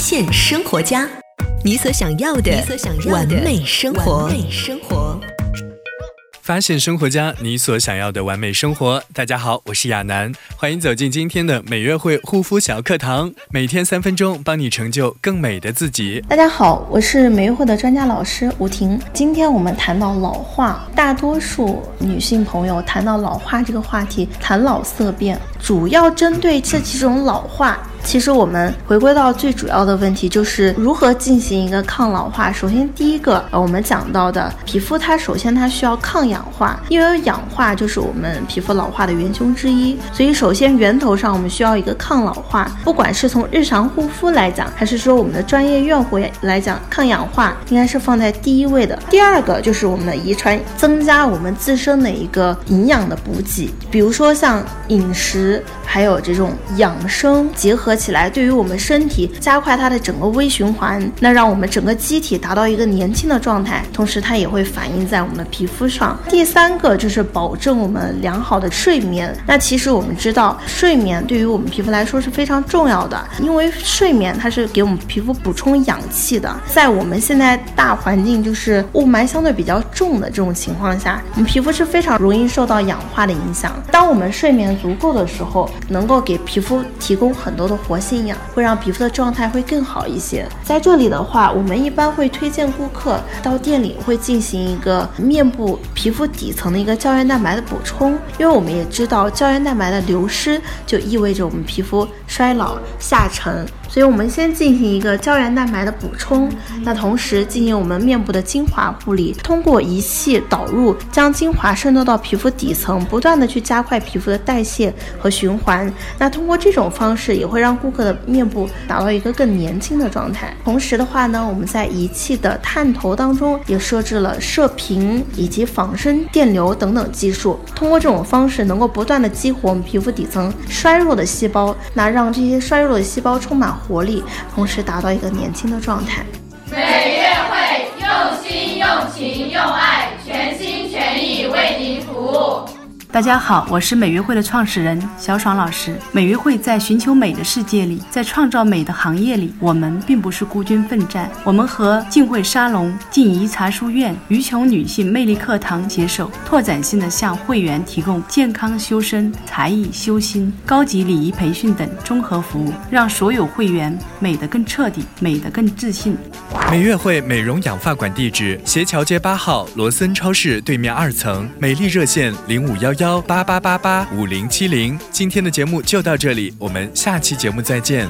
现生活家，你所想要的完美生活。完美生活。发现生活家，你所想要的完美生活。大家好，我是亚楠，欢迎走进今天的美约会护肤小课堂，每天三分钟，帮你成就更美的自己。大家好，我是美约会的专家老师吴婷。今天我们谈到老化，大多数女性朋友谈到老化这个话题，谈老色变，主要针对这几种老化。其实我们回归到最主要的问题，就是如何进行一个抗老化。首先，第一个，呃，我们讲到的皮肤，它首先它需要抗氧化，因为氧化就是我们皮肤老化的元凶之一。所以，首先源头上我们需要一个抗老化。不管是从日常护肤来讲，还是说我们的专业院护来讲，抗氧化应该是放在第一位的。第二个就是我们的遗传，增加我们自身的一个营养的补给，比如说像饮食，还有这种养生结合。合起来，对于我们身体加快它的整个微循环，那让我们整个机体达到一个年轻的状态，同时它也会反映在我们的皮肤上。第三个就是保证我们良好的睡眠。那其实我们知道，睡眠对于我们皮肤来说是非常重要的，因为睡眠它是给我们皮肤补充氧气的。在我们现在大环境就是雾霾相对比较重的这种情况下，我们皮肤是非常容易受到氧化的影响。当我们睡眠足够的时候，能够给皮肤提供很多的。活性氧会让皮肤的状态会更好一些。在这里的话，我们一般会推荐顾客到店里会进行一个面部皮肤底层的一个胶原蛋白的补充，因为我们也知道胶原蛋白的流失就意味着我们皮肤衰老下沉。所以，我们先进行一个胶原蛋白的补充，那同时进行我们面部的精华护理，通过仪器导入，将精华渗透到皮肤底层，不断的去加快皮肤的代谢和循环。那通过这种方式，也会让让顾客的面部达到一个更年轻的状态。同时的话呢，我们在仪器的探头当中也设置了射频以及仿生电流等等技术，通过这种方式，能够不断的激活我们皮肤底层衰弱的细胞，那让这些衰弱的细胞充满。活力，同时达到一个年轻的状态。每月会用心、用情、用爱，全心全意为您服务。大家好，我是美约会的创始人小爽老师。美约会在寻求美的世界里，在创造美的行业里，我们并不是孤军奋战。我们和静慧沙龙、静怡茶书院、于琼女性魅力课堂携手，拓展性的向会员提供健康修身、才艺修心、高级礼仪培训等综合服务，让所有会员美得更彻底，美得更自信。美约会美容养发馆地址：斜桥街八号罗森超市对面二层。美丽热线：零五幺幺。幺八八八八五零七零，今天的节目就到这里，我们下期节目再见。